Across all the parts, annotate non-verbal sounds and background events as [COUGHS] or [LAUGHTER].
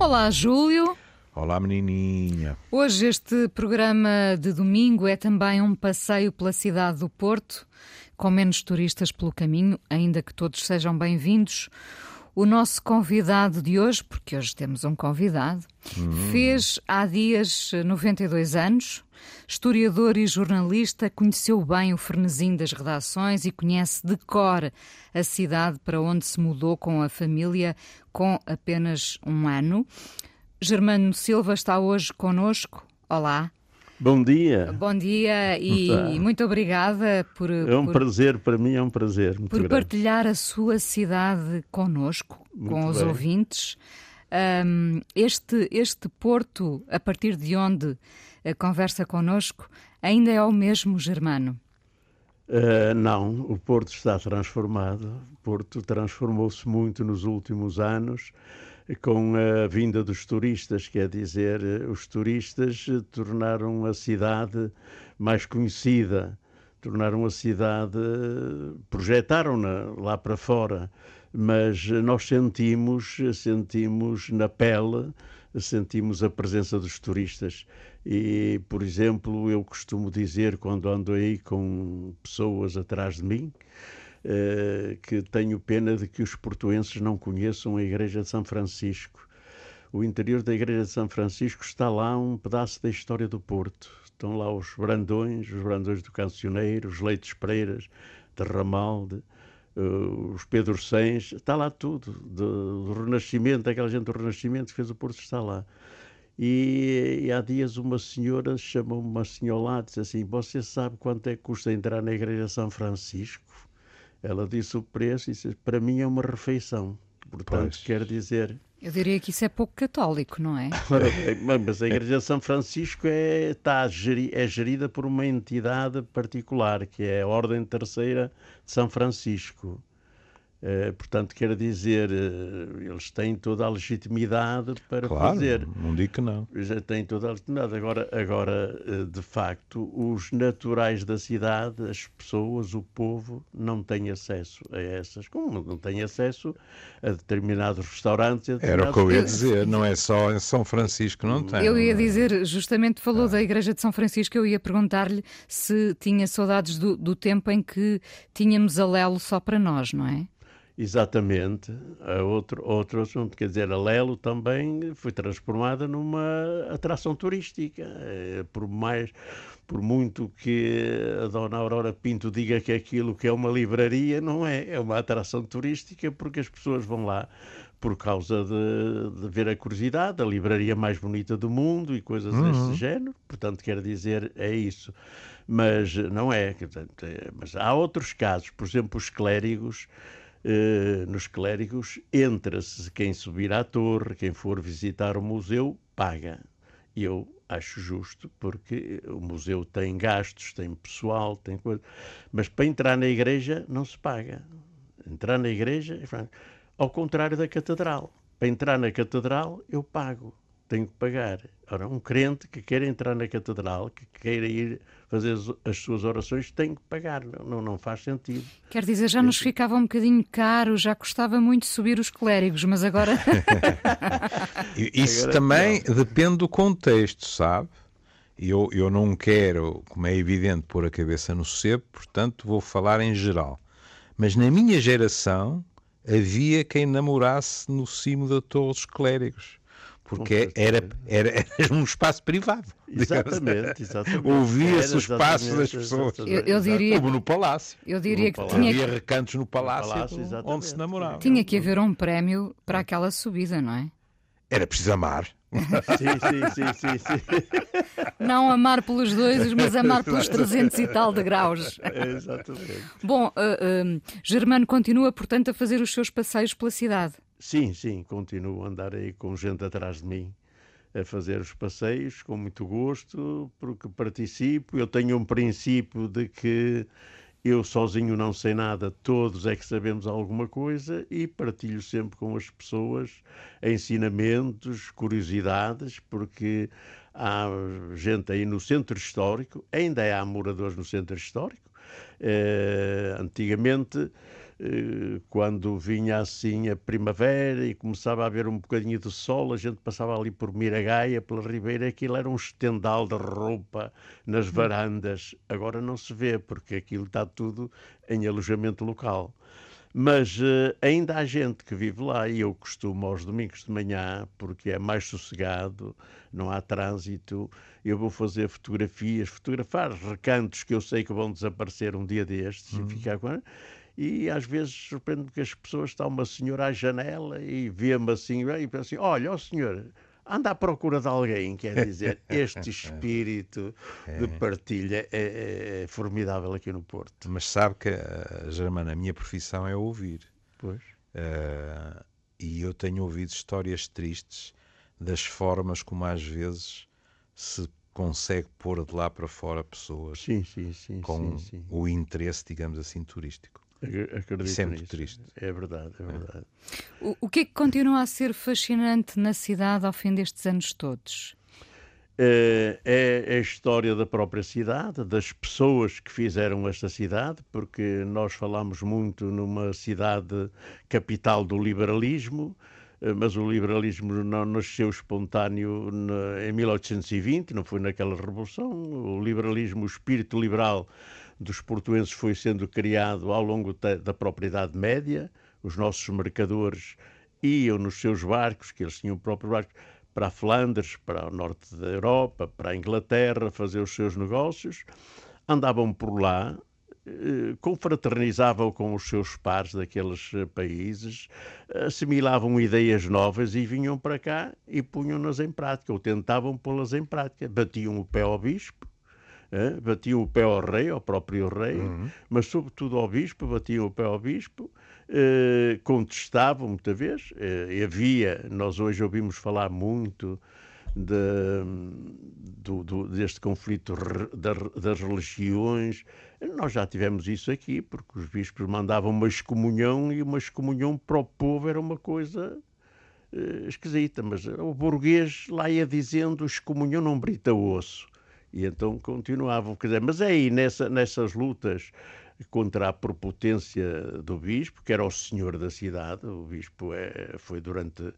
Olá, Júlio. Olá, menininha. Hoje este programa de domingo é também um passeio pela cidade do Porto, com menos turistas pelo caminho, ainda que todos sejam bem-vindos. O nosso convidado de hoje, porque hoje temos um convidado, hum. fez há dias 92 anos, historiador e jornalista, conheceu bem o frenesim das redações e conhece de cor a cidade para onde se mudou com a família com apenas um ano. Germano Silva está hoje conosco. Olá. Bom dia. Bom dia e muito obrigada por. É um por, prazer, para mim é um prazer. por grande. partilhar a sua cidade conosco, muito com os bem. ouvintes. Um, este, este Porto, a partir de onde uh, conversa conosco, ainda é o mesmo germano? Uh, não, o Porto está transformado. O Porto transformou-se muito nos últimos anos com a vinda dos turistas, quer dizer, os turistas tornaram a cidade mais conhecida, tornaram a cidade, projetaram-na lá para fora, mas nós sentimos, sentimos na pele, sentimos a presença dos turistas. E, por exemplo, eu costumo dizer, quando ando aí com pessoas atrás de mim, eh, que tenho pena de que os portuenses não conheçam a Igreja de São Francisco. O interior da Igreja de São Francisco está lá um pedaço da história do Porto. Estão lá os brandões, os brandões do Cancioneiro, os Leitos Preiras, de Ramalde, uh, os Pedro Sens, está lá tudo. Do, Renascimento, aquela gente do Renascimento que fez o Porto está lá. E, e há dias uma senhora chamou-me uma senhora lá disse assim: Você sabe quanto é que custa entrar na Igreja de São Francisco? Ela disse o preço e disse, para mim é uma refeição. Portanto, pois. quer dizer. Eu diria que isso é pouco católico, não é? [LAUGHS] Mas a Igreja de São Francisco é, está é gerida por uma entidade particular, que é a Ordem Terceira de São Francisco. Uh, portanto, quer dizer, uh, eles têm toda a legitimidade para claro, fazer. Não digo que não. Já têm toda a legitimidade. Agora, agora uh, de facto, os naturais da cidade, as pessoas, o povo, não têm acesso a essas. Como não têm acesso a determinados restaurantes. A determinados... Era o que eu ia dizer, não é [LAUGHS] só em São Francisco, não tem. Eu ia dizer, justamente falou ah. da Igreja de São Francisco, eu ia perguntar-lhe se tinha saudades do, do tempo em que tínhamos a Lelo só para nós, não é? Exatamente. A outro, outro assunto, quer dizer, a Lelo também foi transformada numa atração turística. Eh, por mais, por muito que a dona Aurora Pinto diga que aquilo que é uma livraria, não é. É uma atração turística porque as pessoas vão lá por causa de, de ver a curiosidade, a livraria mais bonita do mundo e coisas uhum. desse género. Portanto, quer dizer, é isso. Mas não é. Mas há outros casos, por exemplo, os clérigos nos clérigos, entra-se quem subir à torre, quem for visitar o museu, paga. Eu acho justo, porque o museu tem gastos, tem pessoal, tem coisa. Mas para entrar na igreja não se paga. Entrar na igreja, ao contrário da catedral. Para entrar na catedral eu pago tenho que pagar. Ora, um crente que queira entrar na catedral, que queira ir fazer as suas orações, tem que pagar. Não, não faz sentido. Quer dizer, já nos ficava um bocadinho caro, já custava muito subir os clérigos, mas agora. [LAUGHS] [LAUGHS] Isso agora, também não. depende do contexto, sabe? Eu, eu não quero, como é evidente, pôr a cabeça no sebo, portanto vou falar em geral. Mas na minha geração havia quem namorasse no cimo da Torre dos Clérigos porque era, era, era um espaço privado. [LAUGHS] Exatamente, exatamente. Ouvia-se o espaço das pessoas. Eu, eu, diria, Como no palácio. Eu diria no que palácio. tinha Havia recantos no palácio, no palácio onde se namorava. Tinha que haver um prémio para aquela subida, não é? Era preciso amar. [LAUGHS] sim, sim, sim, sim, sim. Não amar pelos dois, mas amar pelos 300 e tal de graus. Exatamente. Bom, uh, uh, Germano continua, portanto, a fazer os seus passeios pela cidade. Sim, sim, continuo a andar aí com gente atrás de mim a fazer os passeios com muito gosto, porque participo. Eu tenho um princípio de que eu sozinho não sei nada, todos é que sabemos alguma coisa e partilho sempre com as pessoas ensinamentos, curiosidades, porque há gente aí no centro histórico, ainda há moradores no centro histórico. Eh, antigamente quando vinha assim a primavera e começava a haver um bocadinho de sol, a gente passava ali por Miragaia, pela Ribeira, aquilo era um estendal de roupa nas hum. varandas. Agora não se vê, porque aquilo está tudo em alojamento local. Mas uh, ainda há gente que vive lá e eu costumo aos domingos de manhã, porque é mais sossegado, não há trânsito, eu vou fazer fotografias, fotografar recantos que eu sei que vão desaparecer um dia destes uhum. e ficar com e às vezes surpreende-me que as pessoas estão uma senhora à janela e vê-me assim e pensa assim, olha, ó senhor, anda à procura de alguém, quer dizer, [LAUGHS] este espírito é. de partilha é, é, é, formidável aqui no Porto. Mas sabe que, uh, Germana, a minha profissão é ouvir. Pois. Uh, e eu tenho ouvido histórias tristes das formas como às vezes se consegue pôr de lá para fora pessoas sim, sim, sim, com o interesse, digamos assim, turístico. Acredito Isso é muito triste. É verdade, é verdade. É. O, o que é que continua a ser fascinante na cidade ao fim destes anos todos? É, é, a história da própria cidade, das pessoas que fizeram esta cidade, porque nós falamos muito numa cidade capital do liberalismo, eh, mas o liberalismo não nasceu espontâneo em 1820, não foi naquela revolução. O liberalismo, o espírito liberal dos portuenses foi sendo criado ao longo da própria Idade Média. Os nossos mercadores iam nos seus barcos, que eles tinham próprios barcos, para a Flandres, para o norte da Europa, para a Inglaterra, fazer os seus negócios. Andavam por lá, eh, confraternizavam com os seus pares daqueles eh, países, assimilavam ideias novas e vinham para cá e punham-nas em prática, ou tentavam pô-las em prática. Batiam o pé ao bispo, batiam o pé ao rei, ao próprio rei, uhum. mas sobretudo ao bispo, batiam o pé ao bispo, eh, contestavam muitas vezes. Eh, havia, nós hoje ouvimos falar muito de, do, do, deste conflito das religiões. Nós já tivemos isso aqui, porque os bispos mandavam uma excomunhão e uma excomunhão para o povo era uma coisa eh, esquisita, mas o burguês lá ia dizendo excomunhão não brita osso. E então continuavam. Quer dizer, mas é aí, nessa, nessas lutas contra a prepotência do bispo, que era o senhor da cidade, o bispo é, foi durante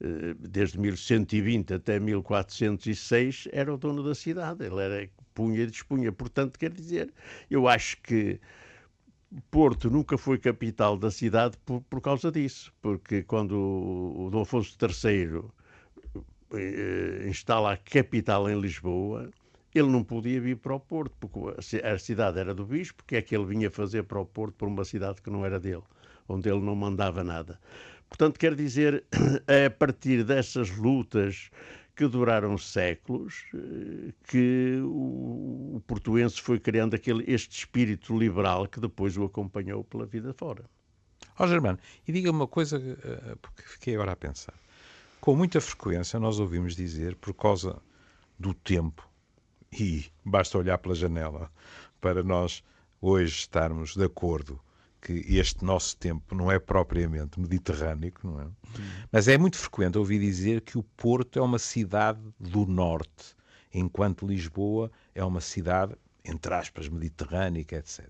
eh, desde 1120 até 1406 era o dono da cidade, ele era punha e dispunha. Portanto, quer dizer, eu acho que Porto nunca foi capital da cidade por, por causa disso, porque quando o, Dom Afonso III eh, instala a capital em Lisboa, ele não podia vir para o Porto, porque a cidade era do bispo, que é que ele vinha fazer para o Porto por uma cidade que não era dele, onde ele não mandava nada. Portanto, quer dizer, [CLEARS THROAT] é a partir dessas lutas que duraram séculos eh, que o, portuense foi criando aquele, este espírito liberal que depois o acompanhou pela vida fora. Ó oh, Germano, e diga uma coisa, eh, porque fiquei agora a pensar. Com muita frequência nós ouvimos dizer, por causa do tempo, e basta olhar pela janela para nós hoje estarmos de acordo que este nosso tempo não é propriamente mediterrâneo, não é? Mas é muito frequente ouvir dizer que o Porto é uma cidade do norte, enquanto Lisboa é uma cidade, entre aspas, mediterrânica, etc.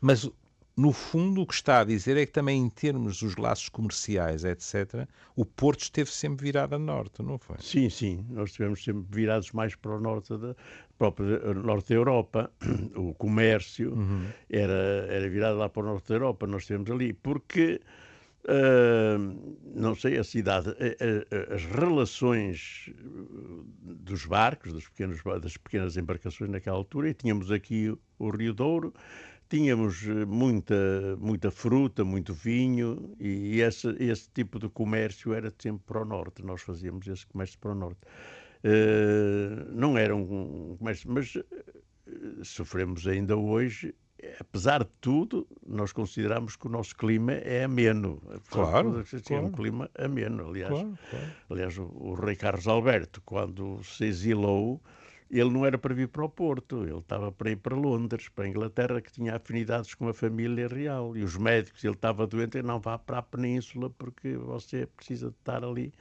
Mas no fundo, o que está a dizer é que também em termos dos laços comerciais, etc., o Porto esteve sempre virado a norte, não foi? Sim, sim. Nós estivemos sempre virados mais para o norte da, própria norte da Europa. [CLEARS THROAT] O comércio uhum. era, era virado lá para o norte da Europa, nós estivemos ali, porque. Uh, não sei, a cidade, as relações dos barcos, das pequenas embarcações naquela altura, e tínhamos aqui o Rio Douro, Tínhamos eh, muita, muita fruta, muito vinho e esse, esse tipo de comércio era sempre para o norte. Nós fazíamos esse comércio para o norte. Uh, não era um comércio, mas uh, sofremos ainda hoje. Apesar de tudo, nós consideramos que o nosso clima é ameno. Claro, é claro. um clima ameno. Aliás, claro, claro. aliás o, o rei Carlos Alberto, quando se exilou, ele não era para vir para o Porto, ele estava para ir para Londres, para a Inglaterra, que tinha afinidades com a família real. E os médicos, ele estava doente, ele não vá para a Península porque você precisa estar ali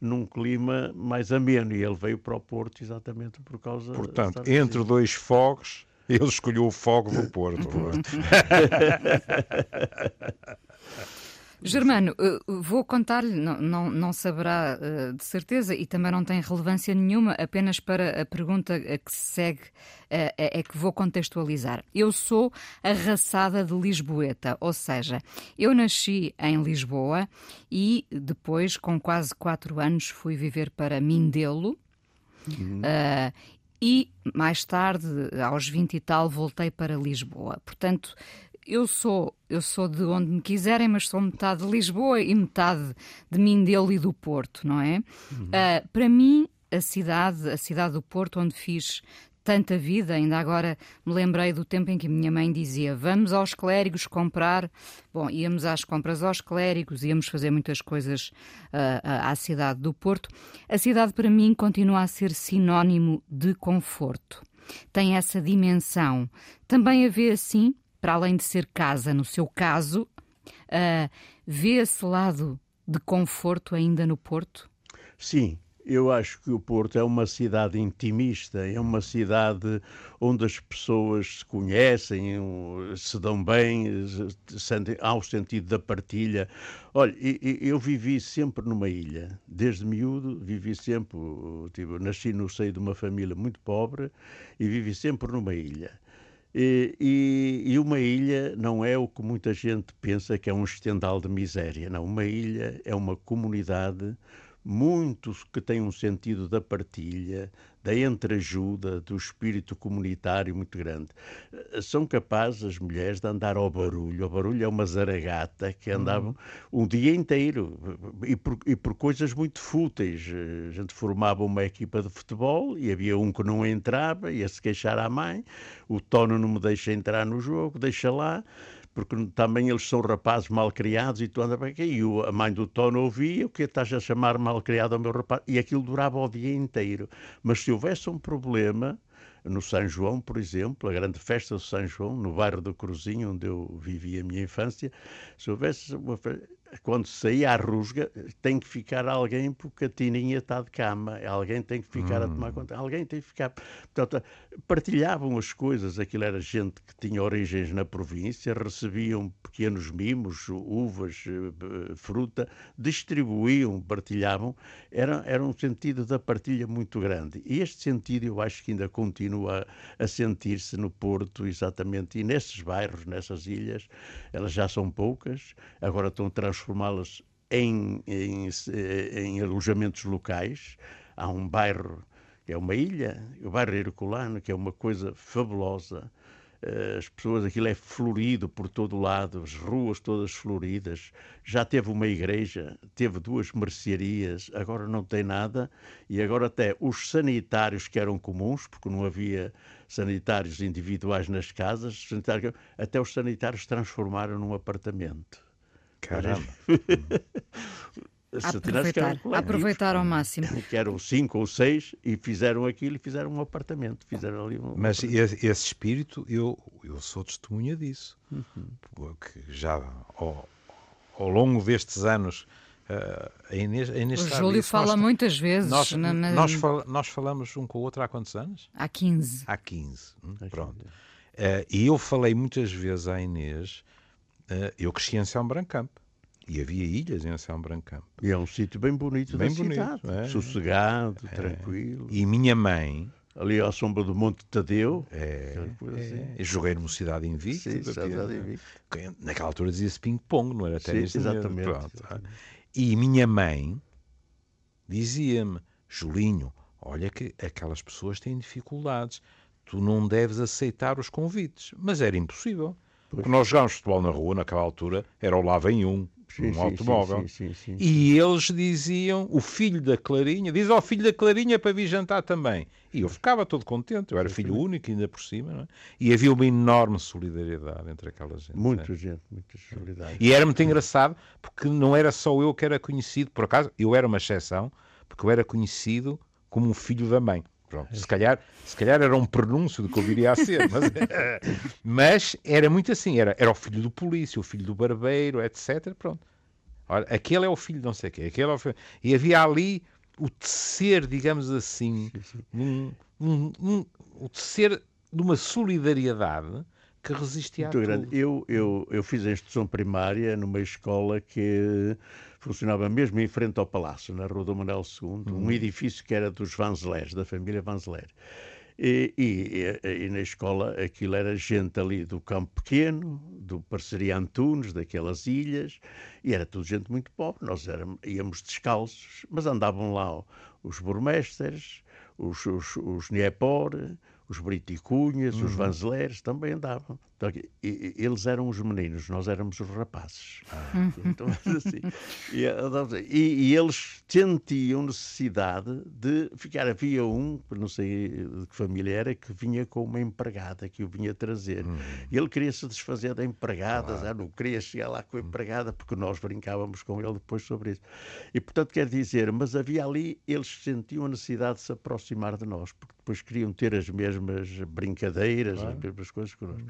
num clima mais ameno. E ele veio para o Porto exatamente por causa... Portanto, entre dois fogos, ele escolheu o fogo do Porto. [LAUGHS] Germano, eh, vou contar-lhe, não, não, não, saberá eh, de certeza e também não tem relevância nenhuma, apenas para a pergunta que se segue é, é que vou contextualizar. Eu sou arraçada de Lisboeta, ou seja, eu nasci em Lisboa e depois, com quase quatro anos, fui viver para Mindelo. Uhum. Uh, e mais tarde, aos 20 e tal, voltei para Lisboa. Portanto, eu sou, eu sou de onde me quiserem, mas sou metade de Lisboa e metade de Mindelo e do Porto, não é? Uhum. Uh, para mim, a cidade, a cidade do Porto, onde fiz tanta vida, ainda agora me lembrei do tempo em que a minha mãe dizia: Vamos aos clérigos comprar. Bom, íamos às compras aos clérigos, íamos fazer muitas coisas uh, à cidade do Porto. A cidade, para mim, continua a ser sinónimo de conforto. Tem essa dimensão. Também a vê assim, para além de ser casa, no seu caso, uh, vê esse lado de conforto ainda no Porto? Sim, eu acho que o Porto é uma cidade intimista, é uma cidade onde as pessoas se conhecem, se dão bem, há o sentido da partilha. Olha, eu vivi sempre numa ilha, desde miúdo, vivi sempre, tipo, nasci no seio de uma família muito pobre e vivi sempre numa ilha. E, e, uma ilha não é o que muita gente pensa que é um estendal de miséria. Não, uma ilha é uma comunidade muitos que têm um sentido da partilha, da entreajuda, do espírito comunitário muito grande. Eh, são capazes as mulheres de andar ao barulho. O barulho é uma zaragata que andavam uhum. um dia inteiro e por, e por, coisas muito fúteis. Eh, a gente formava uma equipa de futebol e havia um que não entrava, ia se queixar à mãe. O Tono não me deixa entrar no jogo, deixa lá porque também eles são rapazes mal criados e tu anda para aqui. E a mãe do Tono ouvia, o que estás a chamar mal criado ao meu rapaz? E aquilo durava o dia inteiro. Mas se houvesse um problema, no São João, por exemplo, a grande festa do São João, no bairro do Cruzinho, onde eu vivi a minha infância, se houvesse uma quando sair à rusga, tem que ficar alguém porque a Tininha está de cama, alguém tem que ficar hum. a tomar hum. conta, alguém tem que ficar. Portanto, partilhavam as coisas, aquilo era gente que tinha origens na província, recebiam pequenos mimos, uvas, eh, fruta, distribuíam, partilhavam, era, era um sentido da partilha muito grande. E este sentido eu acho que ainda continua a, a sentir-se no Porto, exatamente, e nesses bairros, nessas ilhas, elas já são poucas, agora estão transformadas transformá-las em, em, em, alojamentos locais. Há um bairro que é uma ilha, o bairro Herculano, que é uma coisa fabulosa. Eh, as pessoas, aquilo é florido por todo lado, as ruas todas floridas. Já teve uma igreja, teve duas mercearias, agora não tem nada. E agora até os sanitários que eram comuns, porque não havia sanitários individuais nas casas, até os sanitários transformaram num apartamento. Caramba! [LAUGHS] aproveitar, aproveitar ao [LAUGHS] máximo. Que eram cinco ou seis e fizeram aquilo e fizeram um apartamento. Fizeram ali um Mas esse, esse, espírito, eu, eu sou testemunha disso. Uhum. Porque já ao, ao longo destes anos. Uh, a Inês, a Inês o Júlio isso. fala nós, muitas vezes. Nós, na, na... Nós, fal, nós, falamos um com o outro há quantos anos? Há 15. Há 15. Hum, pronto. Uh, e eu falei muitas vezes à Inês Uh, eu cresci em São Brancampo. E havia ilhas em São Brancampo. E é um sítio bem bonito bem da bonito, cidade. É. Sossegado, é. tranquilo. E minha mãe... Ali à sombra do Monte Tadeu. É, é. Joguei numa cidade invicta. Sim, cidade invicta. Naquela altura dizia-se ping-pong, não era ténis? Exatamente. Pronto, E minha mãe dizia-me, Julinho, olha que aquelas pessoas têm dificuldades. Tu não deves aceitar os convites. Mas era impossível. Porque nós jogámos futebol na rua, naquela altura, era o lá vem um, sim, um sim, automóvel. Sim, e eles diziam, o filho da Clarinha, diz ao filho da Clarinha para vir jantar também. E eu ficava todo contente, eu era filho único ainda por cima, é? e havia uma enorme solidariedade entre aquela gente. Muita é? gente, muita solidariedade. E era muito engraçado, porque não era só eu que era conhecido, por acaso, eu era uma exceção, porque eu era conhecido como um filho da mãe. Pronto, se calhar, se calhar era um pronúncio do que eu viria a ser, mas, [LAUGHS] mas, era muito assim, era, era o filho do polícia, o filho do barbeiro, etc. Pronto. Olha, aquele é o filho de não sei o quê, aquele é o filho... E havia ali o tecer, digamos assim, um, um, um, o tecer de uma solidariedade que resistia Muito a grande. tudo. Eu, eu, eu fiz a instrução primária numa escola que funcionava mesmo em frente ao Palácio, na Rua do Manuel II, um edifício que era dos Vanzeler, da família Vanzeler. E, e, e, e na escola aquilo era gente ali do Campo Pequeno, do Parceria Antunes, daquelas ilhas, e era tudo gente muito pobre. Nós éramos, íamos descalços, mas andavam lá os burmestres, os, os, os Niepor, os Briticunhas, os Vanzeleres também andavam. Então, e- eles eram os meninos, nós éramos os rapazes. [LAUGHS] Então, assim, e, e- e eles sentiam necessidade de ficar. Havia um, não sei de que família era, que vinha com uma empregada que o vinha trazer. E ele queria se desfazer da empregada, já não queria chegar lá com a empregada, porque nós brincávamos com ele depois sobre isso. E portanto, quer dizer, mas havia ali, eles sentiam a necessidade de se aproximar de nós, porque depois queriam ter as mesmas brincadeiras, as mesmas coisas connosco.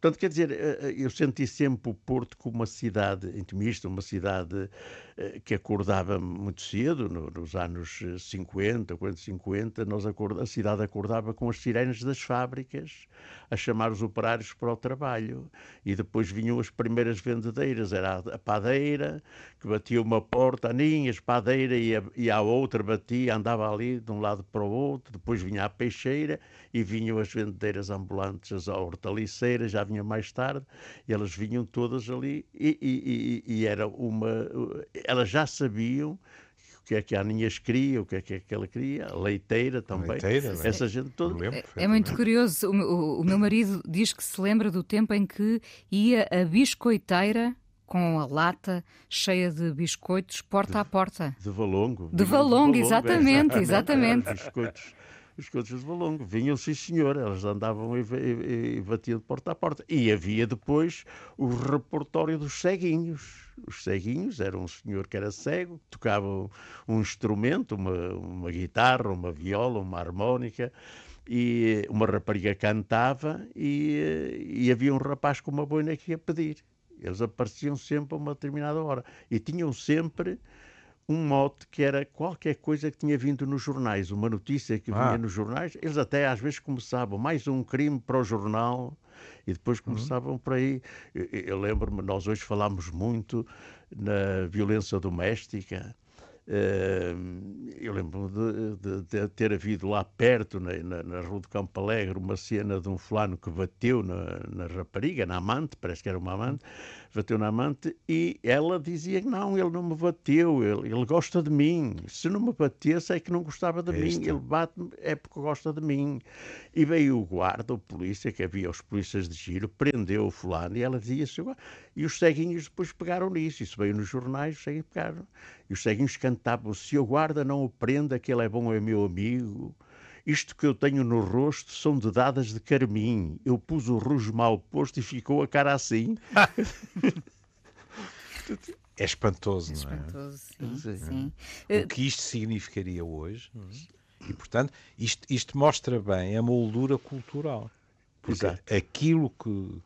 Portanto, quer dizer, eh, eh, eu senti sempre o Porto como uma cidade intimista, uma cidade eh, que acordava muito cedo, no- nos anos eh, 50, 40, 50, nós acorda- a cidade acordava com as sirenes das fábricas a chamar os operários para o trabalho. E depois vinham as primeiras vendedeiras, era a- a padeira, que batia uma porta, aninhas, padeira, e a, e a outra batia, andava ali de um lado para o outro, depois vinha a peixeira e vinham as vendedeiras ambulantes, as hortaliceiras, já vinha mais tarde, e elas vinham todas ali, e, e- e- e era uma. Elas já sabiam o que é que a Aninhas queria, o que é que ela queria, a leiteira também. Leiteira, bem. Essa gente toda. Lembro É muito curioso. O, meu- o- meu marido diz que se lembra do tempo em que ia a biscoiteira com a lata cheia de biscoitos porta a porta. De Valongo. De vinham Valongo, é, exatamente, exatamente. Os biscoitos, os biscoitos de Valongo. Vinham, sim, senhor. Elas andavam e, e- e batiam de porta a porta. E havia depois o repertório dos ceguinhos. Os ceguinhos era um senhor que era cego, tocava um, um instrumento, uma, uma guitarra, uma viola, uma harmónica, e uma rapariga cantava e, e havia um rapaz com uma boina que ia pedir. Eles apareciam sempre a uma determinada hora e tinham sempre um mote que era qualquer coisa que tinha vindo nos jornais, uma notícia que vinha Ah. nos jornais. Eles até às vezes começavam mais um crime para o jornal e depois começavam por aí. Eu, eu lembro-me, nós hoje falámos muito na violência doméstica. Eh, eu lembro de, de- de ter havido lá perto, na, na, na Rua do Campo Alegre, uma cena de um fulano que bateu na, na rapariga, na amante, parece que era uma amante, bateu na amante e ela dizia que não, ele não me bateu, ele, ele gosta de mim. Se não me batesse é que não gostava de Aí mim, ele bate-me é porque gosta de mim. E veio o guarda, o polícia, que havia os polícias de giro, prendeu o fulano e ela dizia assim, e os ceguinhos depois pegaram nisso, isso veio nos jornais, os ceguinhos pegaram. E os ceguinhos cantavam, se o guarda não o prenda, que ele é bom, é meu amigo. Isto que eu tenho no rosto são de dadas de carmim. Eu pus o rujo mal posto e ficou a cara assim. [LAUGHS] É espantoso, não é? Espantoso, sim. Sim. sim. O que isto significaria hoje. é? E, portanto, isto, isto mostra bem a moldura cultural. Porque Exato. aquilo que,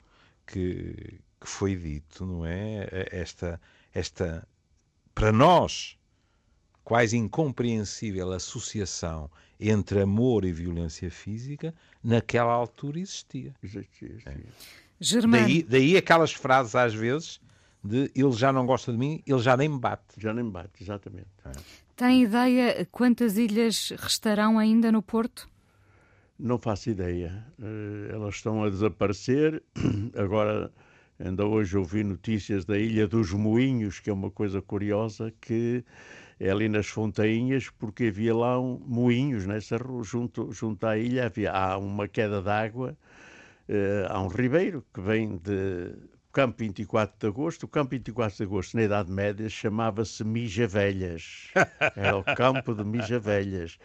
que, que foi dito, não é? Esta, esta, para nós, quase incompreensível associação entre amor e violência física, naquela altura existia. Germano, Daí, daí aquelas frases às vezes de ele já não gosta de mim, ele já nem me bate. Já nem bate, exatamente. tem ideia quantas ilhas restarão ainda no Porto? Não faço ideia. Eh, Elas estão a desaparecer. [CLEARS THROAT] Agora, ainda hoje ouvi notícias da Ilha dos Moinhos, que é uma coisa curiosa, que é ali nas Fontainhas, porque havia lá um, moinhos nessa rua, junto, junto à ilha, havia, há uma queda d'água, eh, há um ribeiro que vem de Campo 24 de Agosto. O Campo 24 de Agosto, na Idade Média, chamava-se Mijavelhas. [LAUGHS] Era o campo de Mijavelhas.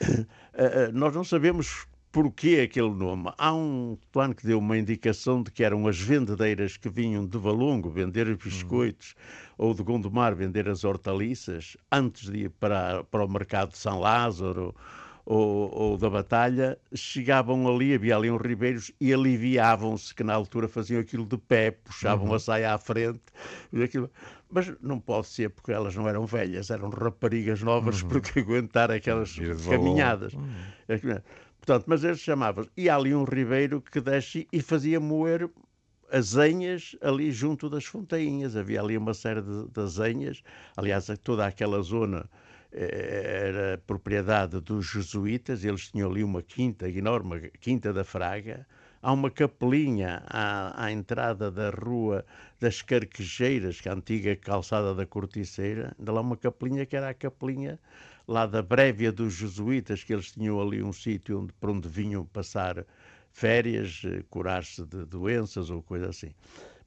[COUGHS] Eh, eh, nós não sabemos porquê aquele nome. Há um plano que deu uma indicação de que eram as vendedeiras que vinham de Valongo vender os biscoitos ou de Gondomar vender as hortaliças antes de ir para, para o mercado de São Lázaro ou, ou da Batalha, chegavam ali, havia ali uns ribeiros e aliviavam-se, que na altura faziam aquilo de pé, puxavam a saia à frente. aquilo- Mas não pode ser porque elas não eram velhas, eram raparigas novas [LAUGHS] porque aguentar aquelas caminhadas. É que- Portanto, mas eles chamavam E há ali um ribeiro que desce e fazia moer azenhas ali junto das fontainhas. Havia ali uma série de, de azenhas. Aliás, toda aquela zona eh, era propriedade dos jesuítas. Eles tinham ali uma quinta enorme, Quinta da Fraga. Há uma capelinha à, à entrada da rua das Carquejeiras, que é a antiga calçada da Corticeira. Ainda lá uma capelinha que era a capelinha lá da Brévia dos Jesuítas, que eles tinham ali um sítio onde, para onde vinham passar férias, eh, curar-se de doenças ou coisa assim. De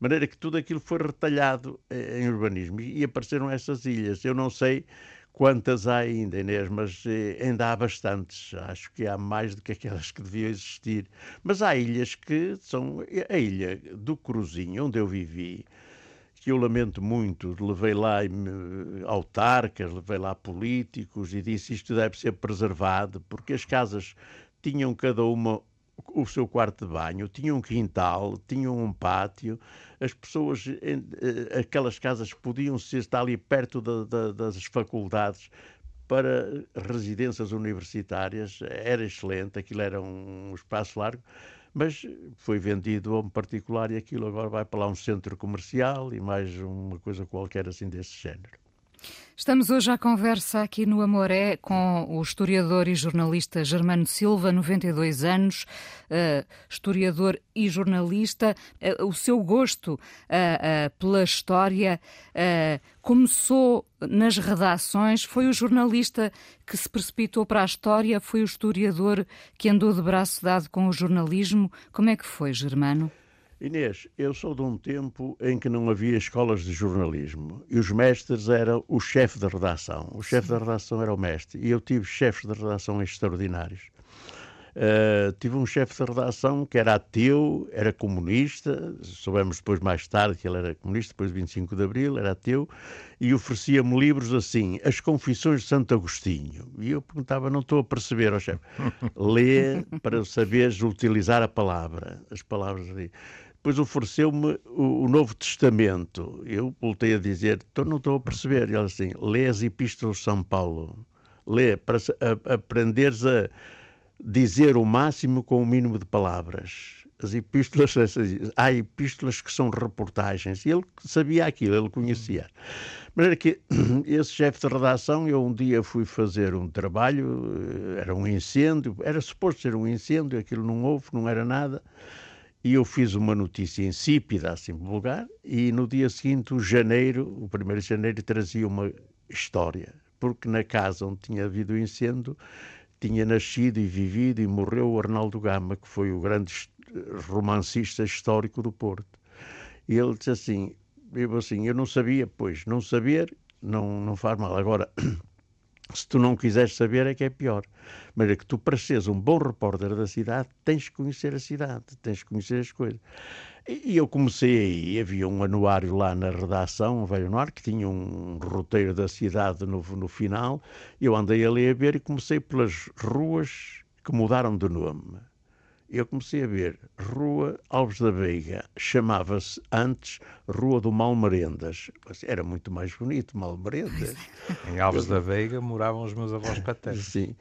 maneira que tudo aquilo foi retalhado eh, em urbanismo e apareceram essas ilhas. Eu não sei quantas há ainda, Inês, mas eh, ainda há bastantes. Acho que há mais do que aquelas que deviam existir. Mas há ilhas que são. A ilha do Cruzinho, onde eu vivi, que eu lamento muito, levei lá autarcas, levei lá políticos e disse isto deve ser preservado, porque as casas tinham cada uma o seu quarto de banho, tinham um quintal, tinham um pátio, as pessoas, eh, aquelas casas podiam ser estar ali perto de, de, das faculdades para residências universitárias, era excelente, aquilo era um espaço largo, mas foi vendido a um particular e aquilo agora vai para lá um centro comercial e mais uma coisa qualquer assim desse género. Estamos hoje à conversa aqui no Amoré com o historiador e jornalista Germano Silva, 92 anos, uh, historiador e jornalista. Uh, o seu gosto uh, pela história começou nas redações, foi o jornalista que se precipitou para a história, foi o historiador que andou de braço dado com o jornalismo. Como é que foi, Germano? Inês, eu sou de um tempo em que não havia escolas de jornalismo e os mestres eram o chefe da redação. O chefe da redação era o mestre e eu tive chefes de redação extraordinários. Uh, tive um chefe de redação que era ateu, era comunista, soubemos depois mais tarde que ele era comunista, depois de 25 de Abril, era ateu, e oferecia-me livros assim, As Confissões de Santo Agostinho. E eu perguntava, não estou a perceber, ó oh, chefe, lê para saberes utilizar a palavra, as palavras ali. Depois ofereceu-me o, o, Novo Testamento. Eu voltei a dizer, então não estou a perceber. E ele assim, lê as Epístolas de São Paulo. Lê para a, aprenderes a dizer o máximo com o mínimo de palavras. As epístolas, [LAUGHS] há epístolas que são reportagens. E ele sabia aquilo, ele conhecia. Mas era que [CLEARS THROAT] esse chefe de redação, eu um dia fui fazer um trabalho, eh, era um incêndio, era suposto ser um incêndio, aquilo não houve, não era nada. E eu fiz uma notícia insípida, assim vulgar, e no dia seguinte, o janeiro, o primeiro de janeiro, trazia uma história, porque na casa onde tinha havido o incêndio tinha nascido e vivido e morreu o Arnaldo Gama, que foi o grande romancista histórico do Porto. E ele disse assim, eu assim, eu não sabia, pois, não saber não, não faz mal. Agora, [CLEARS THROAT] se tu não quiseres saber é que é pior. Mas é que tu, para seres um bom repórter da cidade, tens que conhecer a cidade, tens que conhecer as coisas. E eu comecei aí, havia um anuário lá na redação, um velho anuário, que tinha um roteiro da cidade no, no final. Eu andei ali a ver e comecei pelas ruas que mudaram de nome eu comecei a ver Rua Alves da Veiga, chamava-se antes Rua do Malmerendas. Era muito mais bonito, Malmerendas. [LAUGHS] em Alves da Veiga moravam os meus avós paternos. Sim.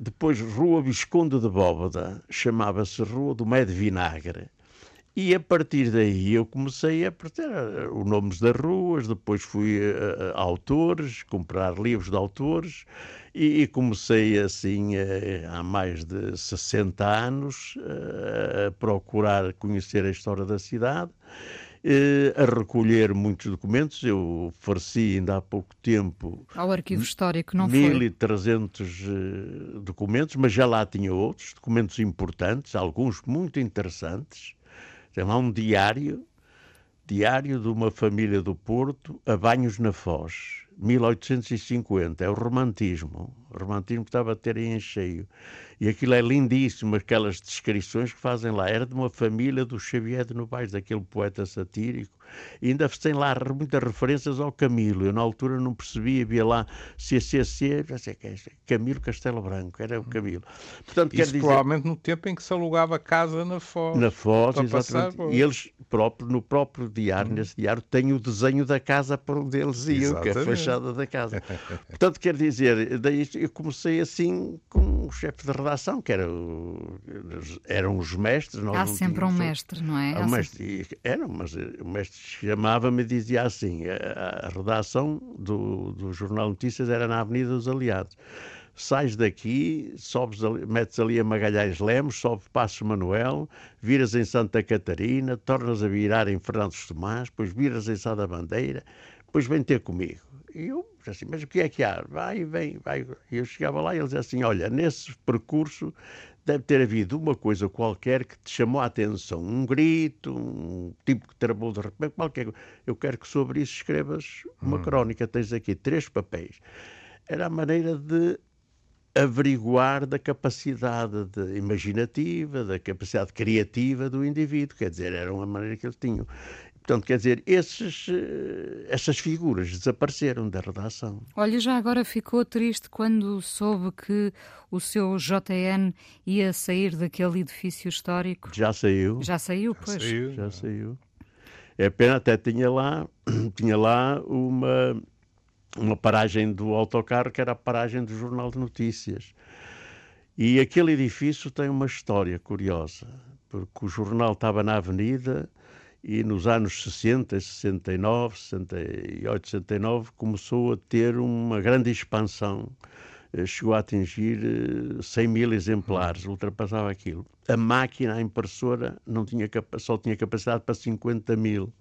Depois Rua Visconde de Bóveda, chamava-se Rua do Mé de Vinagre. E a partir daí eu comecei a perder eh, os nomes das ruas, depois fui a, a autores, comprar livros de autores e, e comecei assim a, há mais de 60 anos a procurar conhecer a história da cidade, eh, a recolher muitos documentos. Eu ofereci ainda há pouco tempo ao arquivo histórico, não 1300 eh, documentos, mas já lá tinha outros documentos importantes, alguns muito interessantes tem lá um diário, diário de uma família do Porto a Banhos na Foz, 1850. É o romantismo. O romantismo estava a ter em cheio. E aquilo é lindíssimo, aquelas descrições que fazem lá. Era de uma família do Xavier de Novaes, daquele poeta satírico. E ainda tem lá muitas referências ao Camilo. Eu, na altura, não percebia, havia lá CCC, já sei que é, Camilo Castelo Branco, era o Camilo. Portanto, Isso dizer... provavelmente no tempo em que se alugava casa na Foz. Na Foz, exatamente. Passar, e eles, próprio, no próprio diário, hum. nesse diário, têm o desenho da casa para onde eles iam, exatamente. que é fachada da casa. Portanto, quer dizer, daí eu comecei assim com um chefe de redação, que era o, eram os mestres. Há sempre um mestre, não é? Um mestre, era, mas o mestre chamava-me e dizia assim: a, a redação do, do Jornal Notícias era na Avenida dos Aliados sais daqui, sobes ali, metes ali a Magalhães Lemos, sobe Passo Manuel, viras em Santa Catarina, tornas a virar em Fernandes Tomás, depois viras em Sá da Bandeira, depois vem ter comigo. E eu assim, mas o que é que há? Vai, vem, vai. E eu chegava lá e ele dizia assim, olha, nesse percurso deve ter havido uma coisa qualquer que te chamou a atenção, um grito, um tipo que travou de repente, qualquer coisa. Eu quero que sobre isso escrevas uma hum. crónica, tens aqui três papéis. Era a maneira de averiguar da capacidade de, imaginativa, da capacidade criativa do indivíduo. Quer dizer, era uma maneira que eles tinham. Portanto, quer dizer, esses, eh, essas figuras desapareceram da redação. Olha, já agora ficou triste quando soube que o seu JN ia sair daquele edifício histórico? Já saiu. Já saiu, pois. Já saiu. Já saiu. É pena, até tinha lá, [CLEARS THROAT] tinha lá uma uma paragem do autocarro que era a paragem do Jornal de Notícias. E aquele edifício tem uma história curiosa, porque o jornal estava na avenida e nos anos 60, 69, 68, 69 começou a ter uma grande expansão. Eh, chegou a atingir 100 eh, mil exemplares, ultrapassava aquilo. A máquina, a impressora, não tinha, só tinha capacidade para 50 mil.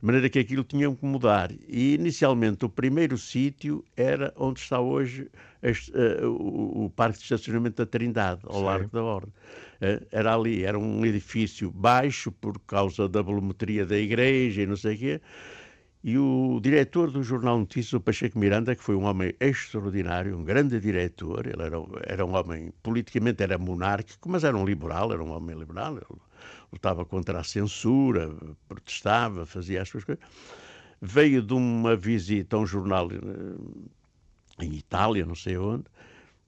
De maneira que aquilo tinha que mudar. E, inicialmente, o primeiro sítio era onde está hoje este, uh, o, o, Parque de Estacionamento da Trindade, ao Sim. Largo da Ordem. Uh, era ali, era um edifício baixo por causa da volumetria da igreja e não sei o quê. E o diretor do Jornal Notícias, o Pacheco Miranda, que foi um homem extraordinário, um grande diretor, ele era, era um homem, politicamente era monárquico, mas era um liberal, era um homem liberal, ele lutava contra a censura, protestava, fazia as suas coisas. Veio de uma visita a um jornal eh, em Itália, não sei onde,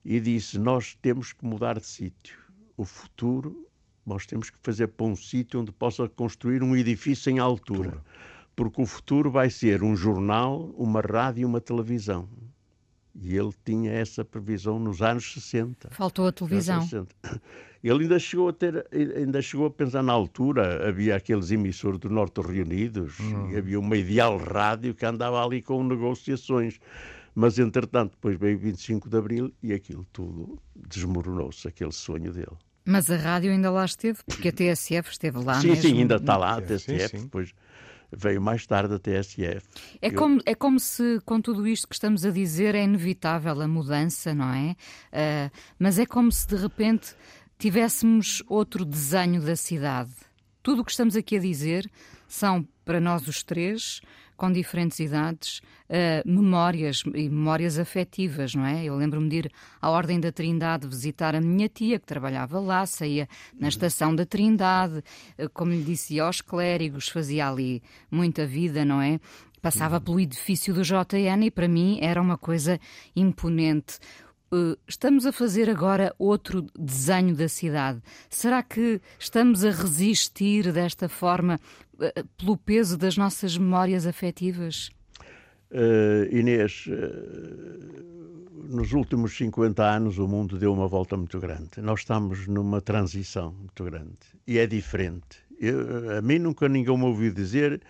e disse: Nós temos que mudar de sítio. O futuro nós temos que fazer para um sítio onde possa construir um edifício em altura. Porque o futuro vai ser um jornal, uma rádio e uma televisão. E ele tinha essa previsão nos anos 60. Faltou a televisão. Ele ainda chegou a ter, ainda chegou a pensar na altura, havia aqueles emissores do Norte Reunidos, uhum. havia uma ideal rádio que andava ali com negociações. Mas, entretanto, depois veio 25 de Abril e aquilo tudo desmoronou-se, aquele sonho dele. Mas a rádio ainda lá esteve, porque a TSF esteve lá sim, mesmo. Sim, ainda está lá, a TSF, sim, sim. depois veio mais tarde a TSF. É, Eu... como, é como se, com tudo isto que estamos a dizer, é inevitável a mudança, não é? Uh, mas é como se, de repente, tivéssemos outro desenho da cidade. Tudo o que estamos aqui a dizer são, para nós os três, com diferentes idades, uh, memórias e memórias afetivas, não é? Eu lembro-me de ir à Ordem da Trindade visitar a minha tia, que trabalhava lá, saía na estação da Trindade, uh, como lhe disse, aos clérigos, fazia ali muita vida, não é? Passava pelo edifício do JN e para mim era uma coisa imponente. Eh, estamos a fazer agora outro desenho da cidade. Será que estamos a resistir desta forma eh, pelo peso das nossas memórias afetivas? Uh, Inês, uh, nos últimos 50 anos o mundo deu uma volta muito grande. Nós estamos numa transição muito grande e é diferente. Eu, a mim nunca ninguém me ouviu dizer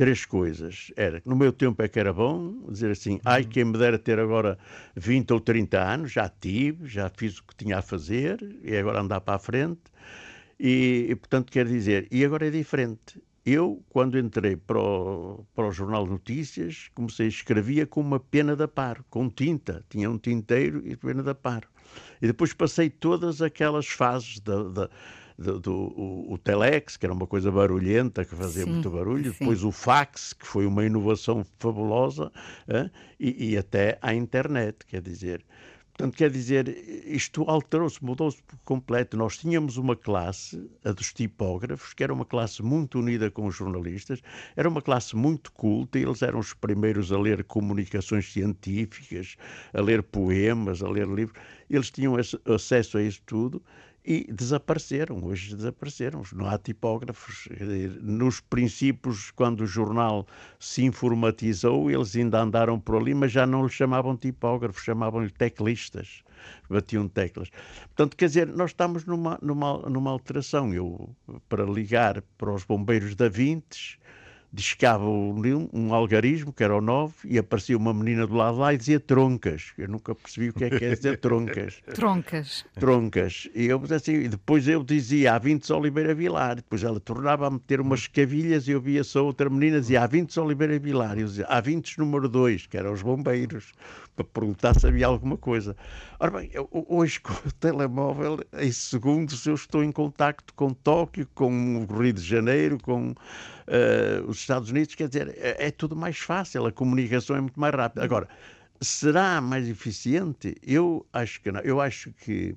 três coisas. Era no meu tempo é que era bom, dizer assim, uhum. ai, quem me dera ter agora 20 ou 30 anos, já tive, já fiz o que tinha a fazer, e agora andar para a frente. E, e portanto, quer dizer, e agora é diferente. Eu, quando entrei para o, para o Jornal de Notícias, comecei, escrevia com uma pena da par, com tinta. Tinha um tinteiro e pena da par. E depois passei todas aquelas fases da, da do, do o, o, telex, que era uma coisa barulhenta, que fazia sim, muito barulho, sim. depois o fax, que foi uma inovação fabulosa, e, e, até a internet, quer dizer. Portanto, quer dizer, isto alterou-se, mudou-se por completo. Nós tínhamos uma classe, a dos tipógrafos, que era uma classe muito unida com os jornalistas, era uma classe muito culta, eles eram os primeiros a ler comunicações científicas, a ler poemas, a ler livros. Eles tinham acesso a isso tudo e desapareceram, hoje desapareceram, não há tipógrafos. Nos princípios, quando o jornal se informatizou, eles ainda andaram por ali, mas já não lhe chamavam tipógrafos, chamavam-lhe teclistas. batiam teclas. Portanto, quer dizer, nós estamos numa, numa, numa alteração. Eu, para ligar para os bombeiros da Vintes, discava um, um algarismo, que era o 9, e aparecia uma menina do lado lá e dizia troncas. Eu nunca percebi o que é que é dizer [LAUGHS] troncas. troncas. Troncas. E eu assim, depois eu dizia há 20 Oliveira Vilar. Depois ela tornava a meter umas cavilhas e eu via só outra menina dizia há 20 Oliveira Vilar. E eu dizia há 20 número 2, que eram os bombeiros, para perguntar se havia alguma coisa. Ora bem, eu, hoje com o telemóvel, em segundos eu estou em contacto com Tóquio, com o Rio de Janeiro, com uh, os Estados Unidos, quer dizer, é, é, tudo mais fácil, a comunicação é muito mais rápida. Agora, será mais eficiente? Eu acho que não. Eu acho que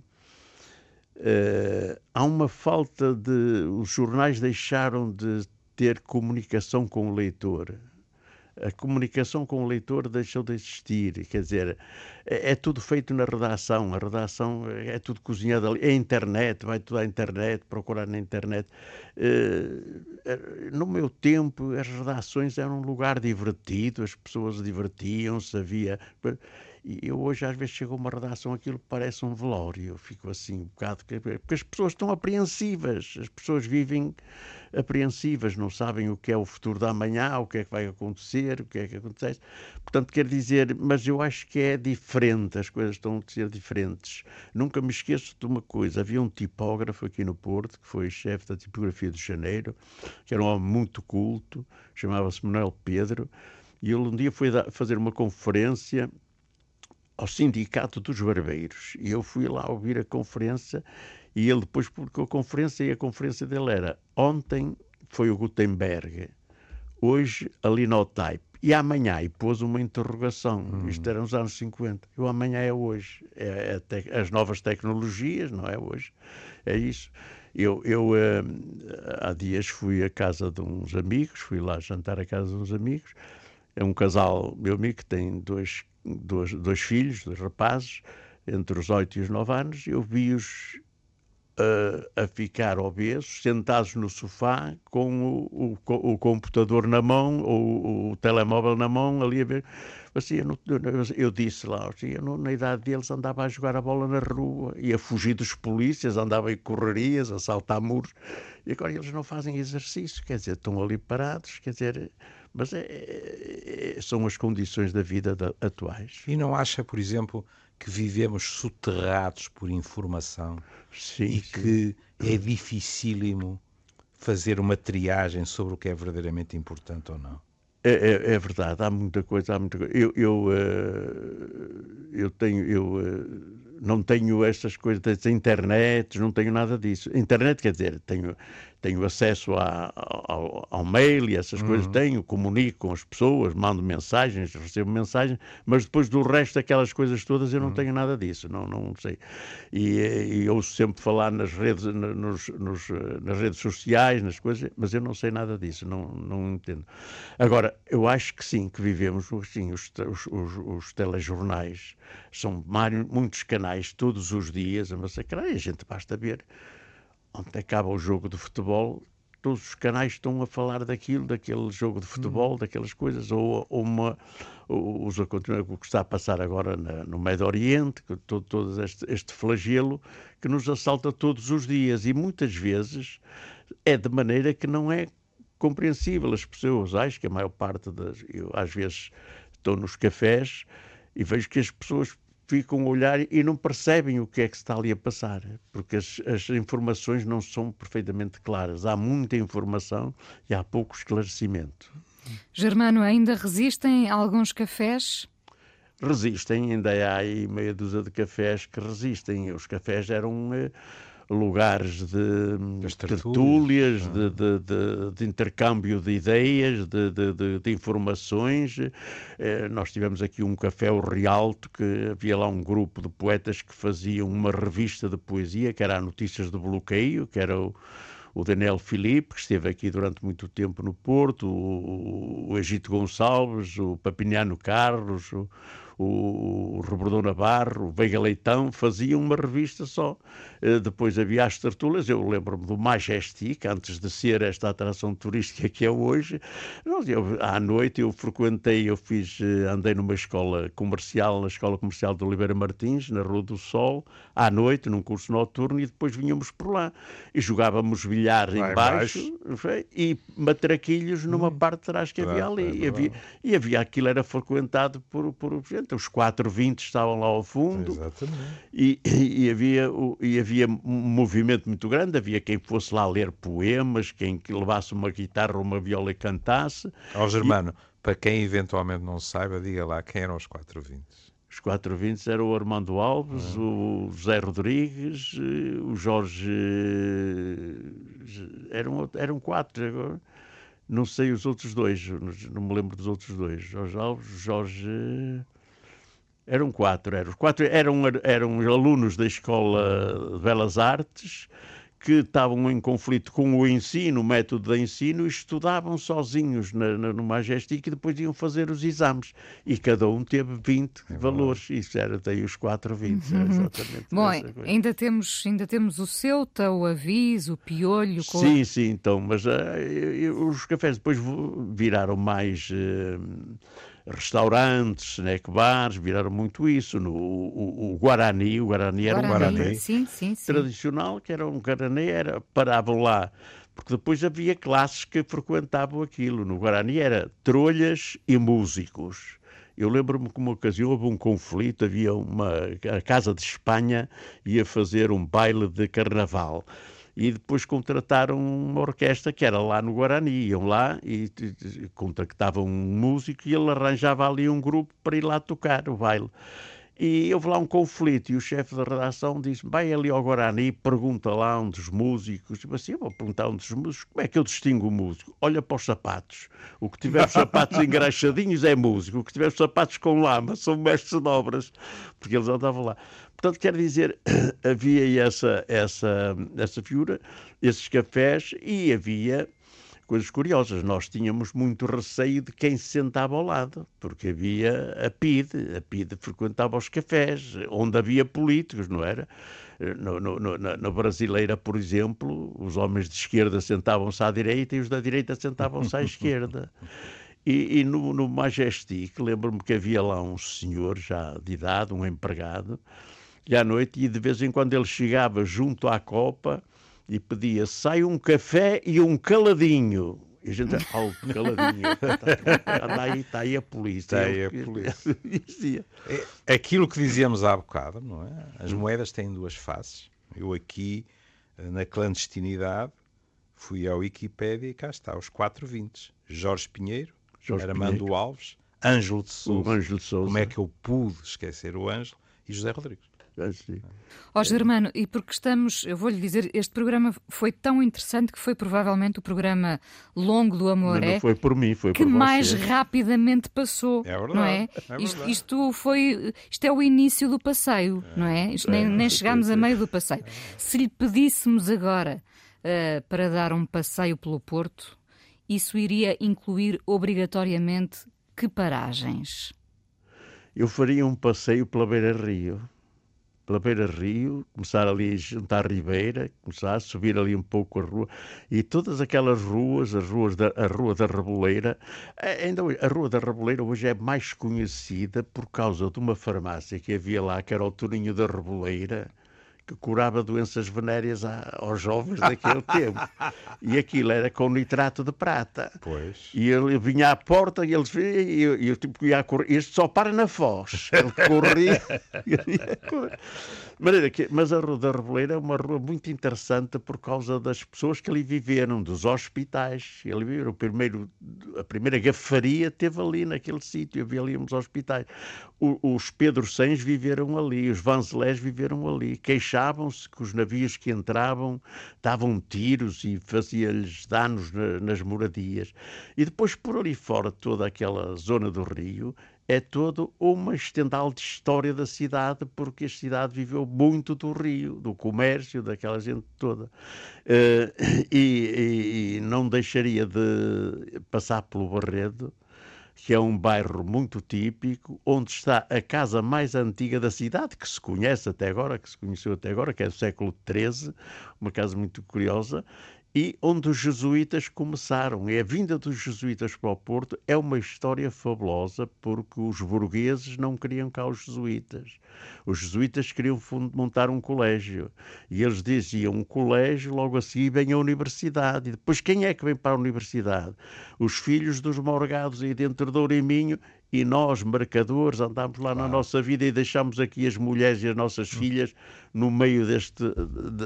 uh, há uma falta de. Os jornais deixaram de ter comunicação com o leitor a comunicação com o leitor deixou de existir. Quer dizer, é, é, tudo feito na redação. A redação é tudo cozinhado ali. É internet, vai tudo à internet, procurar na internet. Uh, no meu tempo, as redações eram um lugar divertido, as pessoas divertiam-se, havia. E eu hoje às vezes chego a uma redação, aquilo parece um velório. Eu fico assim um bocado. Porque as pessoas estão apreensivas, as pessoas vivem apreensivas, não sabem o que é o futuro da manhã, o que é que vai acontecer, o que é que acontece. Portanto, quer dizer, mas eu acho que é diferente, as coisas estão a ser diferentes. Nunca me esqueço de uma coisa: havia um tipógrafo aqui no Porto, que foi chefe da tipografia de Janeiro, que era um homem muito culto, chamava-se Manuel Pedro. E ele um dia foi fazer uma conferência ao Sindicato dos Barbeiros. E eu fui lá ouvir a conferência e ele depois publicou a conferência e a conferência dele era ontem foi o Gutenberg, hoje a Linotype e amanhã, e pôs uma interrogação, hum. isto era nos anos 50, e o amanhã é hoje, é, é as novas tecnologias, não é hoje, é isso. Eu, eu uh, há dias fui à casa de uns amigos, fui lá jantar à casa de uns amigos, é um casal, meu amigo, que tem dois dois, dois filhos, dois rapazes, entre os 8 e os 9 anos, eu vi-os a ficar obesos, sentados no sofá, com o, o, o computador na mão, ou o, telemóvel na mão, ali a ver. Assim, eu, disse lá, assim, eu na idade deles andava a jogar a bola na rua, ia fugir dos polícias, andava em correrias, a saltar muros, e agora eles não fazem exercício, quer dizer, estão ali parados, quer dizer mas é, é, é, são as condições da vida da, atuais. E não acha, por exemplo, que vivemos soterrados por informação sim, e sim. que é dificílimo fazer uma triagem sobre o que é verdadeiramente importante ou não? É, é, é, verdade, há muita coisa, há muita coisa. Eu, eu, uh, eu tenho, eu uh, não tenho estas coisas da internet, não tenho nada disso. Internet quer dizer, tenho, tenho acesso a, ao, ao, mail e essas uhum. coisas, tenho, comunico com as pessoas, mando mensagens, recebo mensagens, mas depois do resto daquelas coisas todas eu não uhum. tenho nada disso, não, não sei. E, e ouço sempre falar nas redes, nos, nos, nas redes sociais, nas coisas, mas eu não sei nada disso, não, não entendo. Agora, eu acho que sim, que vivemos, sim, os, os, os, os telejornais são muitos canais todos os dias a massacrar e a gente basta ver onde acaba o jogo de futebol, todos os canais estão a falar daquilo, daquele jogo de futebol, uhum. daquelas coisas, ou, ou uma, ou, os, o que está a passar agora na, no Médio Oriente, todo, todo este, este flagelo que nos assalta todos os dias e muitas vezes é de maneira que não é compreensível. As pessoas, acho que a maior parte das. Eu às vezes estou nos cafés e vejo que as pessoas ficam a olhar e não percebem o que é que está ali a passar, porque as, as, informações não são perfeitamente claras. Há muita informação e há pouco esclarecimento. Germano, ainda resistem alguns cafés? Resistem, ainda há aí meia dúzia de cafés que resistem. Os cafés eram eh, lugares de tertúlias, ah. de, de, de, de, intercâmbio de ideias, de, informações. Eh, nós tivemos aqui um café o Rialto, que havia lá um grupo de poetas que faziam uma revista de poesia, que era a Notícias do Bloqueio, que era o, o Daniel Filipe, que esteve aqui durante muito tempo no Porto, o, o Egito Gonçalves, o Papiniano Carlos, o, o, o Rebordão Navarro, o Veiga Leitão, faziam uma revista só. Uh, depois havia as tertulas, eu lembro-me do Majestic, antes de ser esta atração turística que é hoje. Eu, à noite eu frequentei, eu fiz, uh, andei numa escola comercial, na Escola Comercial de Oliveira Martins, na Rua do Sol, à noite, num curso noturno, e depois vinhamos por lá. E jogávamos bilhar Vai embaixo, embaixo. e matraquilhos numa hum. parte de trás que havia ali. É e, havia, e havia aquilo era frequentado por, por gente, os 420 estavam lá ao fundo. Exatamente. E, e, havia, e havia um movimento muito grande, havia quem fosse lá ler poemas, quem levasse uma guitarra ou uma viola e cantasse. Ó Germano, e... para quem eventualmente não saiba, diga lá quem eram os 420. Os 420 eram o Armando Alves, uhum. o José Rodrigues, eh, o Jorge. Eram, eram quatro agora. Não sei os outros dois, não me lembro dos outros dois. Jorge Alves, Jorge. Eram quatro, eram, quatro eram, eram alunos da Escola de Belas Artes que estavam em conflito com o ensino, o método de ensino, e estudavam sozinhos na, na, no Majestic e depois iam fazer os exames. E cada um teve 20 é valores. Isso era daí os 4, 20. Uhum. Exatamente. Bom, ainda temos, ainda temos o Ceuta, o Aviso, o Piolho. Com... Sim, sim, então, mas uh, os cafés depois viraram mais. Uh, restaurantes, snack bars, viraram muito isso. No, o, o Guarani, o Guarani era Guarani, um Guarani sim, sim, sim. tradicional, que era um Guarani, era, paravam lá porque depois havia classes que frequentavam aquilo. No Guarani era trolhas e músicos. Eu lembro-me que uma ocasião houve um conflito, havia uma a Casa de Espanha ia fazer um baile de carnaval e depois contrataram uma orquestra que era lá no Guarani. Iam lá e, contactavam um músico e ele arranjava ali um grupo para ir lá tocar o baile. E houve lá um conflito e o chefe da redação disse: vai ali ao Guarani, pergunta lá um dos músicos. Tipo assim, eu vou perguntar a um dos músicos: como é que eu distingo o músico? Olha para os sapatos. O que tiver os sapatos [LAUGHS] engraxadinhos é músico, o que tiver os sapatos com lama são mestres de obras, porque eles andavam lá. Portanto, quer dizer, [CLEARS THROAT] havia essa, essa, essa figura, esses cafés, e havia coisas curiosas. Nós tínhamos muito receio de quem se sentava ao lado, porque havia a PIDE, a PIDE frequentava os cafés, onde havia políticos, não era? No, no, no, na brasileira, por exemplo, os homens de esquerda sentavam-se à direita e os da direita sentavam-se à [LAUGHS] esquerda. E, e no, no Majestic, lembro-me que havia lá um senhor já de idade, um empregado, e à noite, e de vez em quando ele chegava junto à copa e pedia: sai um café e um caladinho. E a gente, oh, caladinho, [LAUGHS] está aí, está aí a polícia. Está aí a polícia. [LAUGHS] é, aquilo que dizíamos há bocado, não é? As moedas têm duas faces. Eu aqui, na clandestinidade, fui à Wikipédia e cá está, os 420. Jorge Pinheiro, Jorge Armando Pinheiro. Alves, Ângelo de Souza. Ângelo de Souza. Como é que eu pude esquecer o Ângelo? E José Rodrigues. Ó oh, Germano, e porque estamos, eu vou-lhe dizer, este programa foi tão interessante que foi provavelmente o programa longo do Amor não, não foi por mim, foi que por mais rapidamente passou, é verdade, não é? é isto, isto, foi, isto é o início do passeio, é, não é? Isto, nem, nem chegámos a meio do passeio. Se lhe pedíssemos agora uh, para dar um passeio pelo Porto, isso iria incluir obrigatoriamente que paragens? Eu faria um passeio pela Beira Rio pela beira rio, começar ali juntar a ribeira, começar a subir ali um pouco a rua. E todas aquelas ruas, as ruas da a rua da Reboleira, ainda hoje, a rua da Reboleira hoje é mais conhecida por causa de uma farmácia que havia lá que era o Toninho da Reboleira que curava doenças venéreas aos jovens daquele [LAUGHS] tempo. E aquilo era com nitrato de prata. Pois. E ele vinha à porta e eles e eu, eu tipo ia a correr. Este só para na foz. Ele corria. [LAUGHS] maneira que, mas a Rua da Reboleira é uma rua muito interessante por causa das pessoas que ali viveram, dos hospitais. Ele viveu, o primeiro, a primeira gafaria teve ali naquele sítio, havia ali uns hospitais. O, os Pedro Sens viveram ali, os Vanzelés viveram ali. Queixavam-se que os navios que entravam davam tiros e fazia-lhes danos na, nas moradias. E depois por ali fora, toda aquela zona do Rio, é toda uma estendal de história da cidade, porque a cidade viveu muito do rio, do comércio, daquela gente toda. Uh, [COUGHS] e, e, não deixaria de passar pelo Barredo que é um bairro muito típico, onde está a casa mais antiga da cidade, que se conhece até agora, que se conheceu até agora, que é do século XIII, uma casa muito curiosa, e onde os jesuítas começaram. E a vinda dos jesuítas para o Porto é uma história fabulosa, porque os burgueses não queriam cá os jesuítas. Os jesuítas queriam montar um colégio. E eles diziam: um colégio, logo assim vem a universidade. E depois, quem é que vem para a universidade? Os filhos dos morgados aí dentro do Ouriminho e nós, marcadores, andamos lá claro. na nossa vida e deixamos aqui as mulheres e as nossas hum. filhas no meio deste,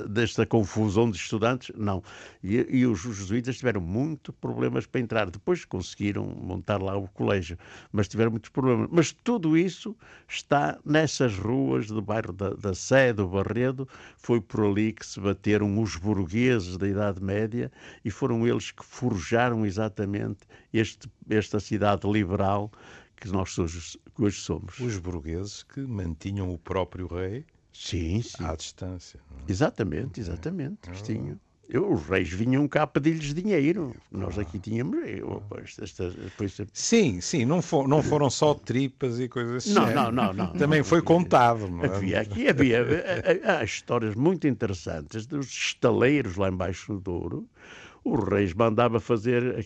desta confusão de estudantes? Não. E, e os, jesuítas tiveram muitos problemas para entrar. Depois conseguiram montar lá o colégio, mas tiveram muitos problemas. Mas tudo isso está nessas ruas do bairro da, da Sé, do Barredo. Foi por ali que se bateram os burgueses da Idade Média e foram eles que forjaram exatamente este, esta cidade liberal que nós hoje, que hoje somos. Os burgueses que mantinham o próprio rei sim, sim. à distância. É? Exatamente, exatamente, é. Cristinho. Eu, os reis vinham cá pedir-lhes dinheiro. Nós aqui tínhamos. Eu, esta, depois... Sim, sim, não, for, não foram só tripas e coisas assim. Não, não, não, não. Também foi contado. Não é? Havia aqui havia, há histórias muito interessantes dos estaleiros lá embaixo do Douro os reis mandava fazer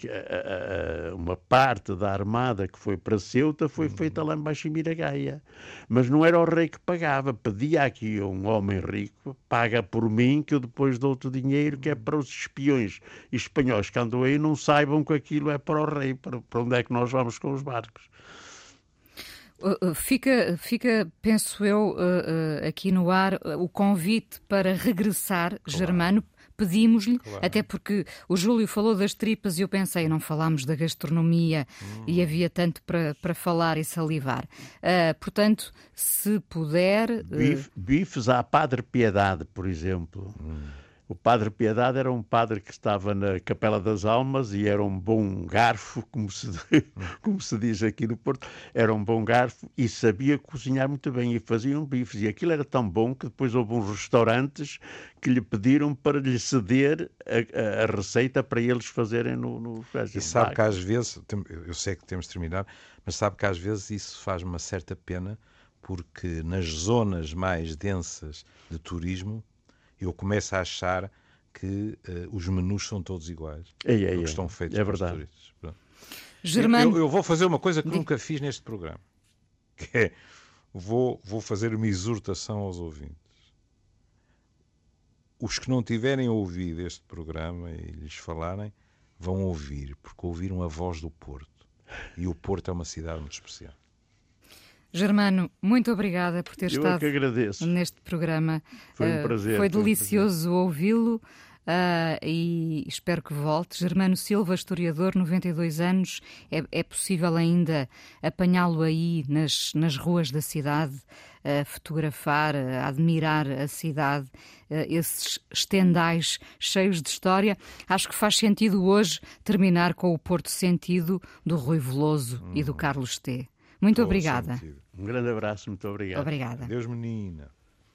uma parte da armada que foi para Ceuta, foi uhum. feita lá em Miragaia. Mas não era o rei que pagava, pedia aqui a um homem rico, paga por mim que eu depois dou-te o dinheiro que é para os espiões espanhóis que andam aí não saibam que aquilo é para o rei, para, para onde é que nós vamos com os barcos. Uh, uh, fica, fica, penso eu, uh, aqui no ar o convite para regressar, claro. Germano, pedimos-lhe, claro. até porque o Júlio falou das tripas e eu pensei, não falámos da gastronomia hum. e havia tanto para, para falar e salivar. Uh, portanto, se puder. Bif, uh... Bifes à Padre Piedade, por exemplo. Hum o Padre Piedade era um padre que estava na Capela das Almas e era um bom garfo, como se, [LAUGHS] como se diz aqui no Porto. Era um bom garfo e sabia cozinhar muito bem e faziam bifes. E aquilo era tão bom que depois houve uns restaurantes que lhe pediram para lhe ceder a, a, a receita para eles fazerem no, no E sabe que às vezes, eu sei que temos de terminar, mas sabe que às vezes isso faz uma certa pena porque nas zonas mais densas de turismo eu começo a achar que uh, os menus são todos iguais. É, é, é. estão feitos é verdade. Germano... Eu, eu, vou fazer uma coisa que nunca fiz neste programa, que é vou, vou fazer uma exortação aos ouvintes. Os que não tiverem ouvido este programa e lhes falarem, vão ouvir, porque ouviram a voz do Porto. E o Porto é uma cidade muito especial. Germano, muito obrigada por ter Eu estado neste programa. Foi um eh, prazer. Uh, foi delicioso ouvi-lo. Uh, e espero que volte. Germano Silva, historiador, 92 anos, é, é possível ainda apanhá-lo aí nas, nas ruas da cidade, a fotografar, a admirar a cidade, uh, esses estendais cheios de história. Acho que faz sentido hoje terminar com o Porto Sentido do Rui Veloso hum. e do hum. Carlos T. Muito obrigada. Um grande abraço, muito obrigado. Obrigada. Deus, menina.